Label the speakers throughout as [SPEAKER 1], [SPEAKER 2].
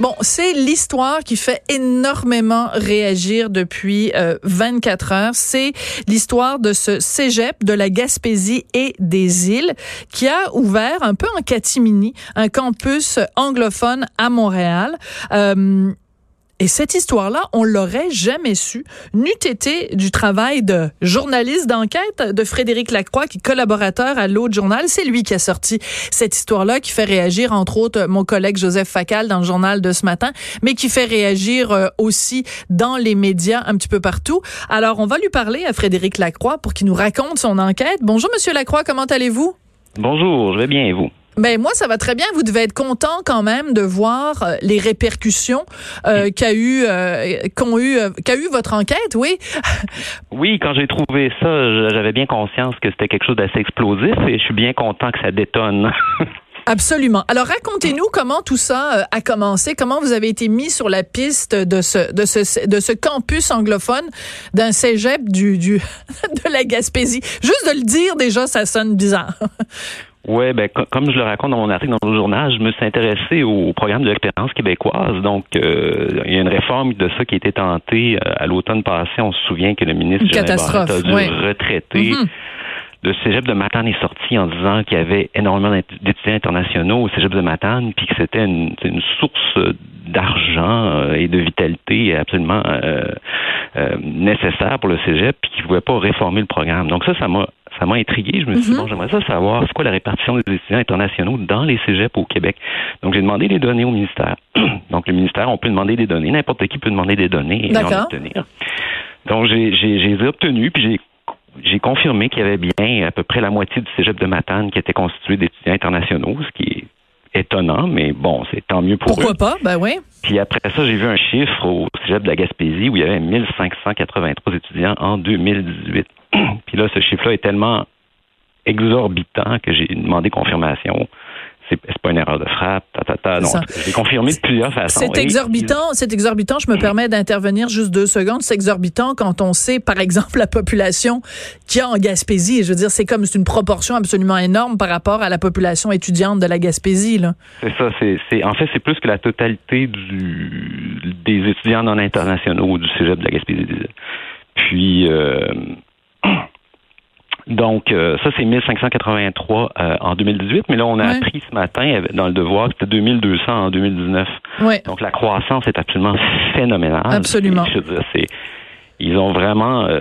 [SPEAKER 1] Bon, c'est l'histoire qui fait énormément réagir depuis 24 euh, heures. C'est l'histoire de ce cégep de la Gaspésie et des îles qui a ouvert un peu en catimini un campus anglophone à Montréal. Euh, et cette histoire-là, on l'aurait jamais su, n'eût été du travail de journaliste d'enquête de Frédéric Lacroix, qui est collaborateur à l'autre journal. C'est lui qui a sorti cette histoire-là, qui fait réagir, entre autres, mon collègue Joseph Facal dans le journal de ce matin, mais qui fait réagir euh, aussi dans les médias un petit peu partout. Alors, on va lui parler à Frédéric Lacroix pour qu'il nous raconte son enquête. Bonjour, Monsieur Lacroix, comment allez-vous?
[SPEAKER 2] Bonjour, je vais bien et vous?
[SPEAKER 1] Ben moi ça va très bien. Vous devez être content quand même de voir euh, les répercussions euh, qu'a eu euh, qu'ont eu euh, qu'a eu votre enquête, oui.
[SPEAKER 2] oui, quand j'ai trouvé ça, j'avais bien conscience que c'était quelque chose d'assez explosif et je suis bien content que ça détonne.
[SPEAKER 1] Absolument. Alors racontez-nous comment tout ça a commencé, comment vous avez été mis sur la piste de ce de ce de ce campus anglophone d'un cégep du du de la Gaspésie? Juste de le dire déjà ça sonne bizarre.
[SPEAKER 2] Oui, ben, comme je le raconte dans mon article dans le journal, je me suis intéressé au programme de l'expérience québécoise. Donc, euh, il y a une réforme de ça qui a été tentée euh, à l'automne passé. On se souvient que le ministre
[SPEAKER 1] a
[SPEAKER 2] dû retraiter. Mm-hmm. Le cégep de Matane est sorti en disant qu'il y avait énormément d'étudiants internationaux au cégep de Matane, puis que c'était une, une, source d'argent euh, et de vitalité absolument nécessaire pour le cégep, puis qu'il ne pouvait pas réformer le programme. Donc ça, ça m'a ça m'a intrigué. Je me suis dit, mhm. bon, j'aimerais ça savoir, c'est quoi la répartition des étudiants internationaux dans les cégeps au Québec? Donc, j'ai demandé les données au ministère. Donc, le ministère, on peut demander des données. N'importe qui peut demander des données et en obtenir. Donc, j'ai, obtenu, puis j'ai j'ai confirmé qu'il y avait bien à peu près la moitié du cégep de Matane qui était constitué d'étudiants internationaux, ce qui est étonnant, mais bon, c'est tant mieux pour
[SPEAKER 1] Pourquoi pas? Ben oui.
[SPEAKER 2] Puis après ça, j'ai vu un chiffre au cégep de la Gaspésie où il y avait 1583 étudiants en 2018. Puis là, ce chiffre-là est tellement exorbitant que j'ai demandé confirmation c'est pas une erreur de frappe, ta, ta, Non, j'ai confirmé de plusieurs façons.
[SPEAKER 1] C'est exorbitant, c'est exorbitant. Je me permets d'intervenir juste deux secondes. C'est exorbitant quand on sait, par exemple, la population qu'il y a en Gaspésie. Je veux dire, c'est comme c'est une proportion absolument énorme par rapport à la population étudiante de la Gaspésie.
[SPEAKER 2] C'est ça. C'est, en fait, c'est plus que la totalité du, des étudiants non internationaux du cégep de la Gaspésie. Puis, euh, donc, euh, ça, c'est 1583 euh, en 2018, mais là, on a appris ce matin dans le devoir que c'était 2200 en 2019. Donc, la croissance est absolument phénoménale.
[SPEAKER 1] Absolument.
[SPEAKER 2] ils ont vraiment euh,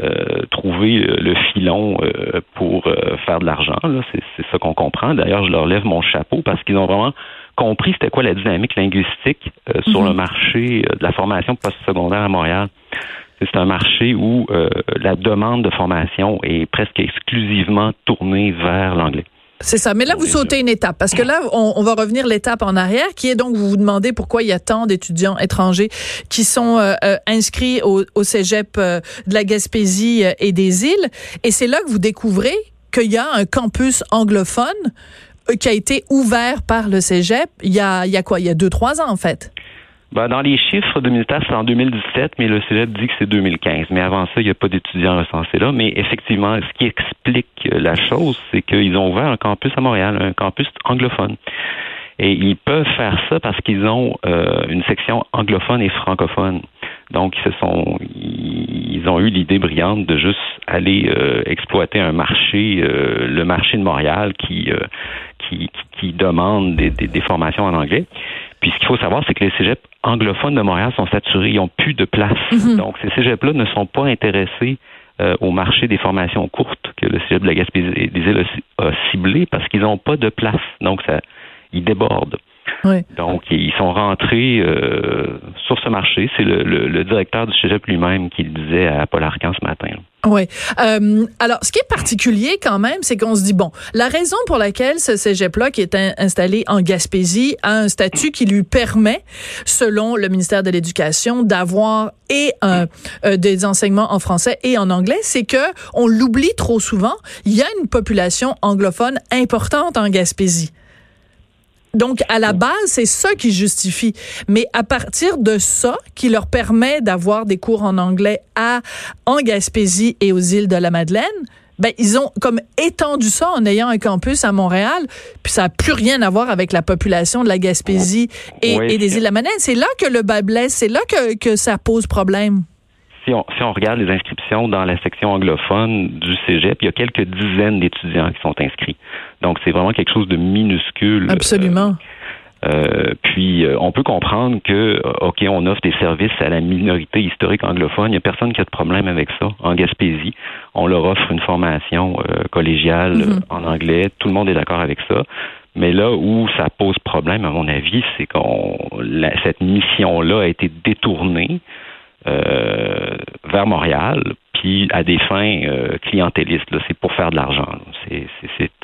[SPEAKER 2] trouvé le filon pour faire de l'argent. C'est ça qu'on comprend. D'ailleurs, je leur lève mon chapeau parce qu'ils ont vraiment compris c'était quoi la dynamique linguistique sur mhm. le marché de la formation postsecondaire à Montréal c'est un marché où euh, la demande de formation est presque exclusivement tournée vers l'anglais.
[SPEAKER 1] C'est ça. Mais là, vous sautez une étape parce que là, on, va revenir l'étape en arrière, qui est donc vous vous demandez pourquoi il y a tant d'étudiants étrangers qui sont euh, euh, inscrits au, au cégep de la Gaspésie et des îles. Et c'est là que vous découvrez qu'il y a un campus anglophone qui a été ouvert par le cégep il y a, il y a quoi? Il y a deux, trois ans, en fait.
[SPEAKER 2] Ben, dans les chiffres de ministère, c'est en 2017, mais le CELEP dit que c'est 2015. Mais avant ça, il n'y a pas d'étudiants recensés là. Mais effectivement, ce qui explique la chose, c'est qu'ils ont ouvert un campus à Montréal, un campus anglophone. Et ils peuvent faire ça parce qu'ils ont euh, une section anglophone et francophone. Donc, ils se sont, ils ont eu l'idée brillante de juste aller euh, exploiter un marché, euh, le marché de Montréal, qui, qui, qui, demande des, des formations en anglais. Puis ce qu'il faut savoir, c'est que les cégeps anglophones de Montréal sont saturés, ils n'ont plus de place. Mhm. Donc ces cégeps-là ne sont pas intéressés euh, au marché des formations courtes que le cégep de la Gaspésie des îles a ciblé parce qu'ils n'ont pas de place. Donc ça, ils débordent. Donc, ils sont rentrés euh, sur ce marché. C'est le, directeur du cégep lui-même qui le disait à Paul Arcan ce matin.
[SPEAKER 1] Oui. Euh, alors, ce qui est particulier quand même, c'est qu'on se dit, bon, la raison pour laquelle ce cégep-là, qui est installé en Gaspésie, a un statut qui lui permet, selon le ministère de l'Éducation, d'avoir et euh, des enseignements en français et en anglais, c'est que on l'oublie trop souvent. Il y a une population anglophone importante en Gaspésie. Donc, à la base, c'est ça qui justifie. Mais à partir de ça, qui leur permet d'avoir des cours en anglais à, en Gaspésie et aux îles de la Madeleine, ben ils ont comme étendu ça en ayant un campus à Montréal, puis ça n'a plus rien à voir avec la population de la Gaspésie et, des îles de la Madeleine. C'est là que le bas blesse, c'est là que, que ça pose problème.
[SPEAKER 2] Si on, si on, regarde les inscriptions dans la section anglophone du Cégep, il y a quelques dizaines d'étudiants qui sont inscrits. Donc, c'est vraiment quelque chose de minuscule.
[SPEAKER 1] Absolument.
[SPEAKER 2] Euh, puis euh, on peut comprendre que euh, ok on offre des services à la minorité historique anglophone, il n'y a personne qui a de problème avec ça. En Gaspésie, on leur offre une formation collégiale mm-hmm. en anglais, tout le monde est d'accord avec ça. Mais là où ça pose problème, à mon avis, c'est qu'on cette mission-là a été détournée vers Montréal, puis à des fins clientélistes. C'est pour faire de l'argent.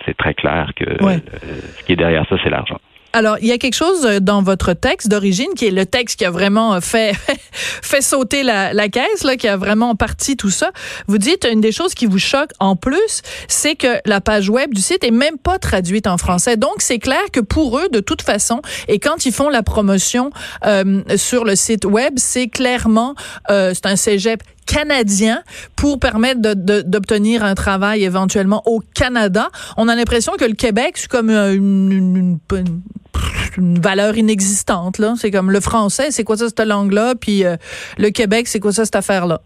[SPEAKER 2] C'est très clair que ce qui est derrière ça, c'est l'argent.
[SPEAKER 1] Alors, il y a quelque chose euh, dans votre texte d'origine qui est le texte qui a vraiment euh, fait fait sauter la, la, caisse, là, qui a vraiment parti tout ça. Vous dites une des choses qui vous choque en plus, c'est que la page web du site est même pas traduite en français. Donc, c'est clair que pour eux, de toute façon, et quand ils font la promotion euh, sur le site web, c'est clairement euh, c'est un cégep canadien pour permettre d'obtenir un travail éventuellement au Canada. On a l'impression que le Québec, c'est comme une, une, valeur inexistante. C'est comme le français, c'est quoi ça cette langue-là, puis euh, le Québec, c'est quoi ça cette affaire-là?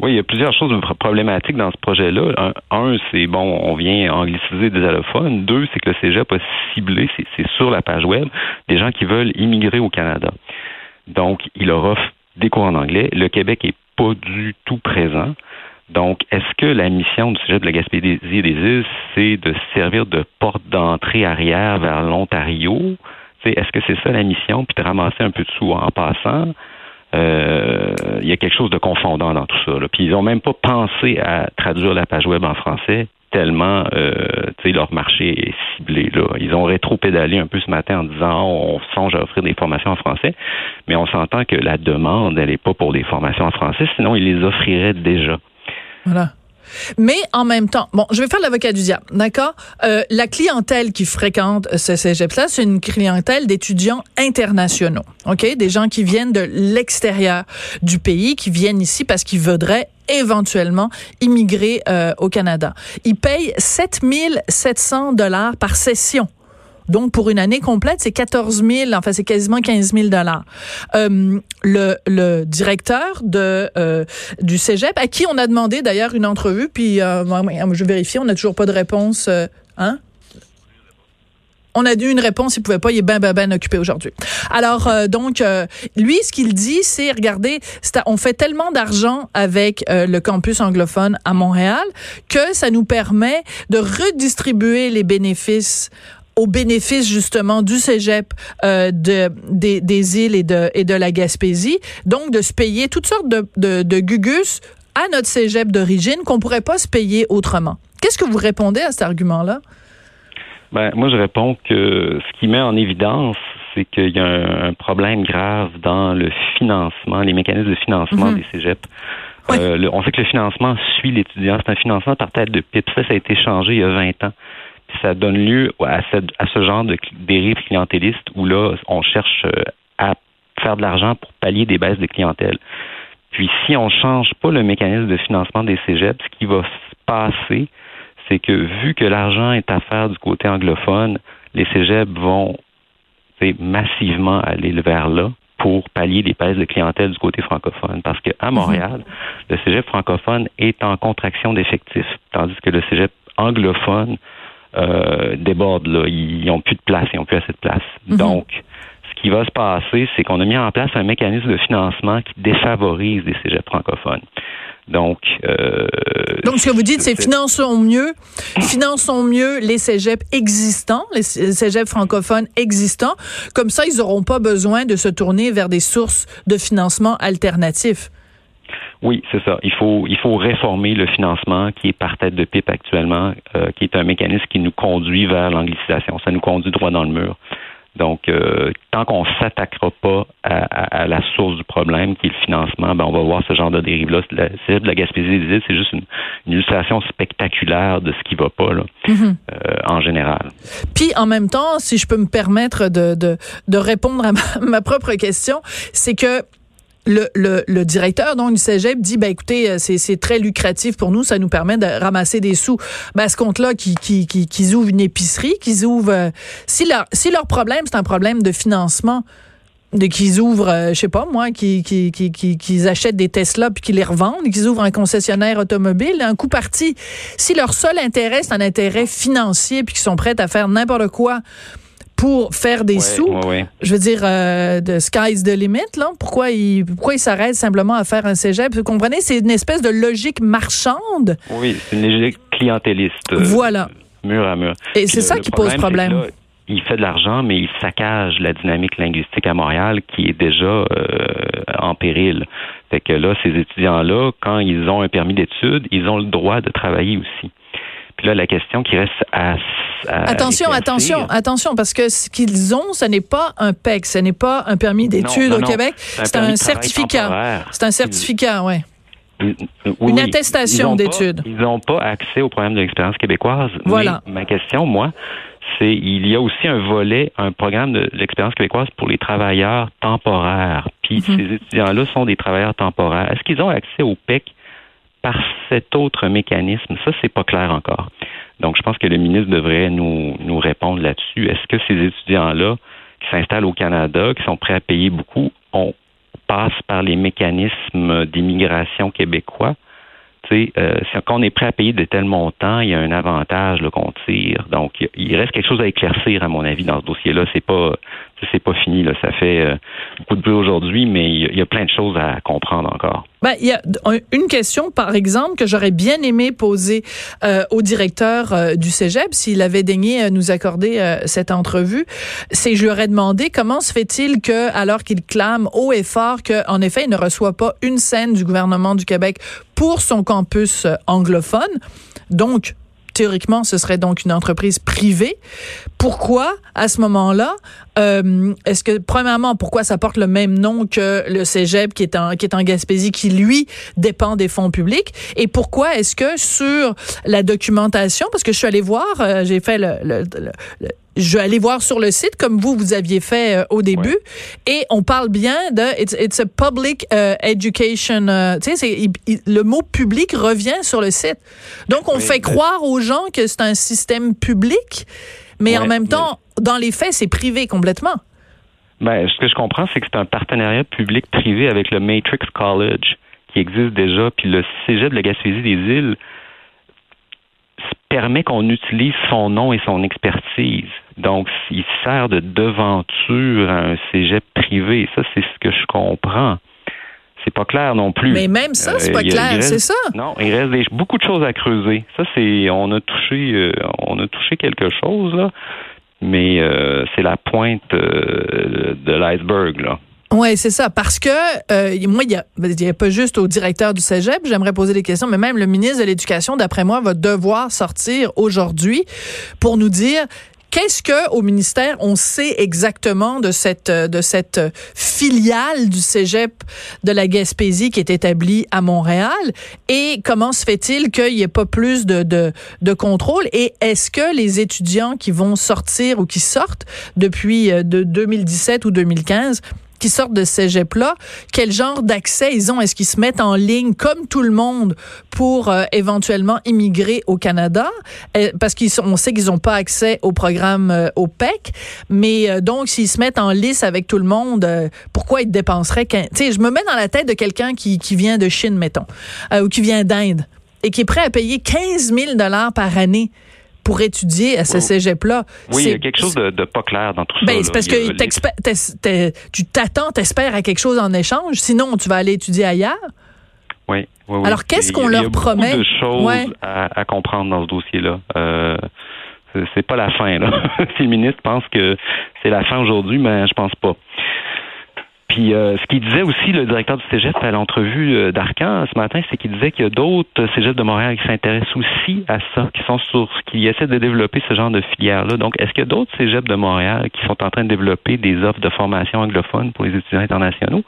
[SPEAKER 2] Oui, il y a plusieurs choses problématiques dans ce projet-là. Un, c'est bon, on vient angliciser des allophones. Deux, c'est que le Cégep a ciblé, c'est sur la page web, des gens qui veulent immigrer au Canada. Donc, il leur offre des cours en anglais. Le Québec est pas du tout présent. Donc, est-ce que la mission du sujet de la Gaspésie et des îles, c'est de servir de porte d'entrée arrière vers l'Ontario? Est-ce que c'est ça la mission, puis de ramasser un peu de sous en passant? Euh, il y a quelque chose de confondant dans tout ça. Puis ils n'ont même pas pensé à traduire la page web en français tellement euh, leur marché est ciblé. Là. Ils ont rétro-pédalé un peu ce matin en disant on songe à offrir des formations en français, mais on s'entend que la demande, elle n'est pas pour des formations en français, sinon ils les offriraient déjà.
[SPEAKER 1] Voilà. Mais en même temps, bon, je vais faire l'avocat du diable, d'accord? Euh, la clientèle qui fréquente ce cégep-là, c'est une clientèle d'étudiants internationaux, OK? Des gens qui viennent de l'extérieur du pays, qui viennent ici parce qu'ils voudraient éventuellement immigrer euh, au Canada. Ils payent 7700 dollars par session. Donc, pour une année complète, c'est 14 000, enfin, c'est quasiment 15 000 dollars. Euh, le, le directeur de euh, du cégep, à qui on a demandé d'ailleurs une entrevue, puis euh, je vérifie, on n'a toujours pas de réponse. Euh, hein? on a eu une réponse, il pouvait pas, il est ben ben ben occupé aujourd'hui. Alors euh, donc euh, lui ce qu'il dit c'est regardez, on fait tellement d'argent avec euh, le campus anglophone à Montréal que ça nous permet de redistribuer les bénéfices au bénéfice justement du cégep euh, de, des, des, îles et de, et de la Gaspésie, donc de se payer toutes sortes de, de, de gugus à notre cégep d'origine qu'on pourrait pas se payer autrement. Qu'est-ce que vous répondez à cet argument-là?
[SPEAKER 2] Ben, moi, je réponds que ce qui met en évidence, c'est qu'il y a un, problème grave dans le financement, les mécanismes de financement mhm. des cégeps. Euh, on sait que le financement suit l'étudiant. C'est un financement par tête de pipe. Ça, ça a été changé il y a 20 ans ça donne lieu à, ce genre de dérive clientéliste où là, on cherche euh, à faire de l'argent pour pallier des baisses de clientèle. Puis si on ne change pas le mécanisme de financement des cégeps, ce qui va se passer, c'est que vu que l'argent est à faire du côté anglophone, les cégeps vont massivement aller vers là pour pallier les baisses de clientèle du côté francophone. Parce qu'à mhm. Montréal, le cégep francophone est en contraction d'effectifs, tandis que le cégep anglophone euh, débordent. Là. Ils n'ont plus de place, ils n'ont plus assez de place. Mhm. Donc, ce qui va se passer, c'est qu'on a mis en place un mécanisme de financement qui défavorise les cégeps francophones. Donc, euh,
[SPEAKER 1] donc ce que vous dites, c'est finançons mieux, finançons mieux les cégeps existants, les cégeps francophones existants. Comme ça, ils n'auront pas besoin de se tourner vers des sources de financement alternatifs.
[SPEAKER 2] Oui, c'est ça. Il faut, il faut réformer le financement qui est par tête de pipe actuellement, euh, qui est un mécanisme qui nous conduit vers l'anglicisation. Ça nous conduit droit dans le mur. Donc, euh, tant qu'on s'attaquera pas à, la source du problème, qui est le financement, ben on va voir ce genre de dérive-là. C'est de la Gaspésie des îles, c'est juste une, illustration spectaculaire de ce qui va pas là, mm-hmm. euh, en général.
[SPEAKER 1] Puis, en même temps, si je peux me permettre de, de, de répondre à ma propre question, c'est que le, le, directeur donc du cégep dit ben écoutez euh, c'est, très lucratif pour nous ça nous permet de ramasser des sous. Ben ce compte là qu'ils qui, qui, qui, ouvrent une épicerie qu'ils ouvrent euh, si leur si leur problème c'est un problème de financement de qu'ils ouvrent euh, je sais pas moi qu'ils qui, qui, qui, achètent des Tesla puis qu'ils les revendent qu'ils ouvrent un concessionnaire automobile un coup parti. Si leur seul intérêt c'est un intérêt financier puis qu'ils sont prêts à faire n'importe quoi pour faire des sous. Je veux dire, euh, the sky's the limit, là. Pourquoi ils pourquoi il s'arrêtent simplement à faire un cégep? Vous comprenez? C'est une espèce de logique marchande.
[SPEAKER 2] Oui, c'est une logique clientéliste. Euh,
[SPEAKER 1] voilà.
[SPEAKER 2] mur à mur.
[SPEAKER 1] Et c'est ça qui pose problème.
[SPEAKER 2] il fait de l'argent, mais il saccage la dynamique linguistique à Montréal qui est déjà euh, en péril. Fait que là, ces étudiants-là, quand ils ont un permis d'études, ils ont le droit de travailler aussi. Puis là, la question qui reste à,
[SPEAKER 1] attention, attention, attention, parce que ce qu'ils ont, ce n'est pas un PEC, ce n'est pas un permis d'études au Québec, c'est un, certificat. C'est un certificat, oui. Une attestation d'études.
[SPEAKER 2] Ils n'ont pas accès au programme de l'expérience québécoise.
[SPEAKER 1] Voilà.
[SPEAKER 2] ma question, moi, c'est il y a aussi un volet, un programme de l'expérience québécoise pour les travailleurs temporaires. Puis mhm. ces étudiants-là sont des travailleurs temporaires. Est-ce qu'ils ont accès au PEC par cet autre mécanisme? Ça, c'est pas clair encore. Donc, je pense que le ministre devrait nous, répondre là-dessus. Est-ce que ces étudiants-là qui s'installent au Canada, qui sont prêts à payer beaucoup, on passe par les mécanismes d'immigration québécois? Euh, quand on est prêt à payer de tels montants, il y a un avantage qu'on tire. Donc, il reste quelque chose à éclaircir, à mon avis, dans ce dossier-là. C'est pas, c'est pas fini. Là. Ça fait euh, beaucoup de bruit aujourd'hui, mais il y, a plein de choses à comprendre encore.
[SPEAKER 1] Ben, il y a une question, par exemple, que j'aurais bien aimé poser euh, au directeur euh, du Cégep s'il avait daigné nous accorder cette entrevue. C'est, je lui aurais demandé comment se fait-il que, alors qu'il clame haut et fort qu'en effet, il ne reçoit pas une scène du gouvernement du Québec pour son campus anglophone, donc théoriquement, ce serait donc une entreprise privée. Pourquoi, à ce moment-là, euh, est-ce que, premièrement, pourquoi ça porte le même nom que le cégep qui est en, qui est en Gaspésie, qui, lui, dépend des fonds publics? Et pourquoi est-ce que sur la documentation, parce que je suis allée voir, euh, j'ai fait le, le, le je vais aller voir sur le site comme vous vous aviez fait euh, au début. Et on parle bien de it's, a public uh, education uh, tu sais le mot public revient sur le site. Donc on fait croire aux gens que c'est un système public mais en même temps dans les faits c'est privé complètement.
[SPEAKER 2] Ben, ce que je comprends c'est que c'est un partenariat public privé avec le Matrix College qui existe déjà puis le Cégep de la Gaspésie des îles permet qu'on utilise son nom et son expertise. Donc, il sert de devanture à un cégep privé. Ça, c'est ce que je comprends. C'est pas clair non plus.
[SPEAKER 1] Mais même ça, c'est pas euh, clair, c'est ça.
[SPEAKER 2] Non, il reste beaucoup de choses à creuser. Ça, c'est, on a touché, euh, on a touché quelque chose là, mais euh, c'est la pointe de l'iceberg là.
[SPEAKER 1] Oui, c'est ça. Parce que euh, moi, il n'y a, a, pas juste au directeur du Cégep, j'aimerais poser des questions, mais même le ministre de l'Éducation, d'après moi, va devoir sortir aujourd'hui pour nous dire Qu'est-ce que au ministère on sait exactement de cette de cette filiale du Cégep de la Gaspésie qui est établie à Montréal et comment se fait-il qu'il n'y ait pas plus de, de, de contrôle et est-ce que les étudiants qui vont sortir ou qui sortent depuis euh, de 2017 ou 2015 qui sortent de cégep-là, quel genre d'accès ils ont? Est-ce qu'ils se mettent en ligne comme tout le monde pour euh, éventuellement immigrer au Canada? Euh, parce qu'on sait qu'ils n'ont pas accès au programme euh, OPEC, mais donc s'ils se mettent en lice avec tout le monde, pourquoi ils dépenseraient? Tu sais, je me mets dans la tête de quelqu'un qui, qui vient de Chine, mettons, ou qui vient d'Inde et qui est prêt à payer 15 000 dollars par année pour étudier à ce cégep-là.
[SPEAKER 2] Oui, il y a quelque chose de, pas clair dans tout ça. Ben,
[SPEAKER 1] c'est parce que tu t'attends, t'espères à quelque chose en échange, sinon tu vas aller étudier ailleurs?
[SPEAKER 2] Oui, oui,
[SPEAKER 1] Alors, qu'est-ce qu'on leur promet?
[SPEAKER 2] Il y a beaucoup de choses à, comprendre dans ce dossier-là. Euh, c'est pas la fin. Là. si le ministre pense que c'est la fin aujourd'hui, mais je pense pas. Puis euh, ce qu'il disait aussi, le directeur du Cégep à l'entrevue euh, d'Arcan ce matin, c'est qu'il disait qu'il y a d'autres Cégeps de Montréal qui s'intéressent aussi à ça, qui sont sur, qui essaient de développer ce genre de filière-là. Donc, est-ce qu'il y a d'autres Cégeps de Montréal qui sont en train de développer des offres de formation anglophone pour les étudiants internationaux?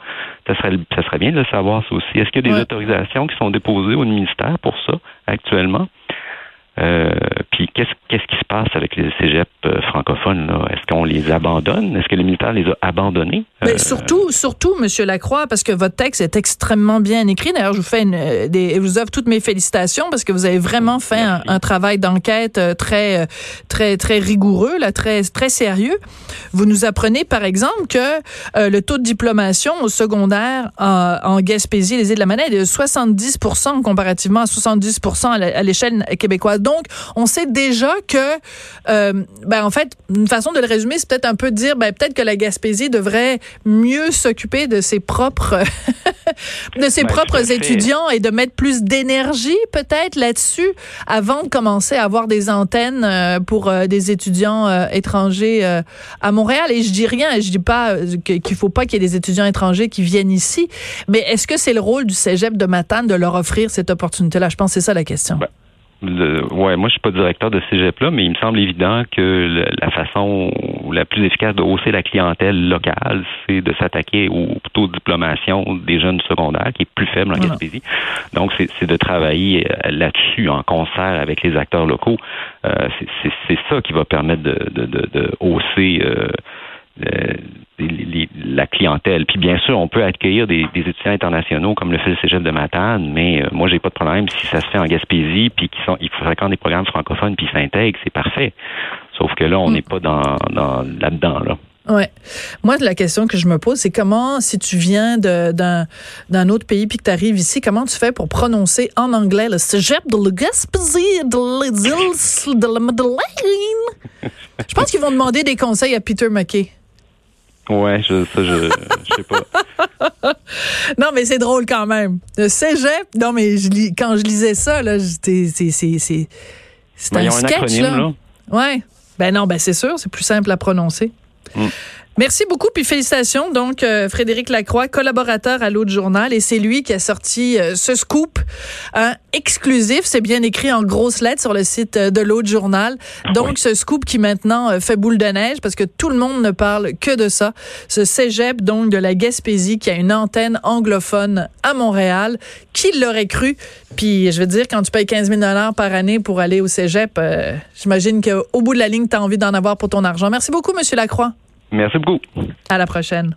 [SPEAKER 2] Ça serait, ça serait bien de le savoir, ça aussi. Est-ce qu'il y a des autorisations qui sont déposées au ministère pour ça actuellement? Euh, puis qu'est-ce qu'est-ce qui se passe avec les cégeps euh, francophones Est-ce qu'on les abandonne? Est-ce que les militaires les ont abandonnés?
[SPEAKER 1] Mais euh, surtout, surtout, Monsieur Lacroix, parce que votre texte est extrêmement bien écrit. D'ailleurs, je vous fais une, des, vous offre toutes mes félicitations parce que vous avez vraiment fait un, travail d'enquête très, très, très rigoureux, là, très, très sérieux. Vous nous apprenez, par exemple, que le taux de diplomation au secondaire en, en Gaspésie, les îles de la Manette, est de 70 comparativement à 70 à l'échelle québécoise. Donc, on sait déjà que, euh, ben, en fait, une façon de le résumer, c'est peut-être un peu de dire, ben, peut-être que la Gaspésie devrait mieux s'occuper de ses propres, de ses ben, propres étudiants et de mettre plus d'énergie, peut-être, là-dessus, avant de commencer à avoir des antennes euh, pour euh, des étudiants étrangers à Montréal. Et je dis rien, je dis pas qu'il faut pas qu'il y ait des étudiants étrangers qui viennent ici, mais est-ce que c'est le rôle du cégep de Matane de leur offrir cette opportunité-là? Je pense que c'est ça la question.
[SPEAKER 2] Ben, le, ouais, moi je suis pas directeur de cégep là, mais il me semble évident que la façon la plus efficace de hausser la clientèle locale, c'est de s'attaquer au taux de diplomation des jeunes secondaires, qui est plus faible en Gaspésie. Donc c'est de travailler euh, là-dessus en concert avec les acteurs locaux. Euh, c'est ça qui va permettre de, de, de, de hausser euh, la clientèle. Puis bien sûr, on peut accueillir des, étudiants internationaux comme le fait le Cégep de Matane, mais euh, moi j'ai pas de problème si ça se fait en Gaspésie puis qu'ils sont ils fréquentent des programmes francophones puis ils s'intègrent, c'est parfait. Sauf que là, on mm. n'est pas dans, dans là-dedans là.
[SPEAKER 1] Ouais. Moi, la question que je me pose, c'est comment, si tu viens d'un d'un autre pays puis que tu arrives ici, comment tu fais pour prononcer en anglais le cégep de la Gaspésie de l'île de la Madeleine? Je pense qu'ils vont demander des conseils à Peter McKay.
[SPEAKER 2] Ouais, je, ça, je, je sais pas.
[SPEAKER 1] non, mais c'est drôle quand même. Le cégep, non, mais je lis, quand je lisais ça, là, c'est, c'est, c'est, c'est un sketch, là. là. Ouais. Ben non, ben c'est sûr, c'est plus simple à prononcer. Mm. Merci beaucoup, puis félicitations. Donc, euh, Frédéric Lacroix, collaborateur à l'autre journal, et c'est lui qui a sorti euh, ce scoop exclusif. C'est bien écrit en grosses lettres sur le site euh, de l'autre journal. Ah Donc, ce scoop qui maintenant fait boule de neige parce que tout le monde ne parle que de ça. Ce cégep, donc, de la Gaspésie, qui a une antenne anglophone à Montréal. Qui l'aurait cru? Puis, je veux dire, quand tu payes 15 000 par année pour aller au cégep, j'imagine qu'au bout de la ligne, tu as envie d'en avoir pour ton argent. Merci beaucoup, Monsieur Lacroix.
[SPEAKER 2] Merci beaucoup.
[SPEAKER 1] À la prochaine.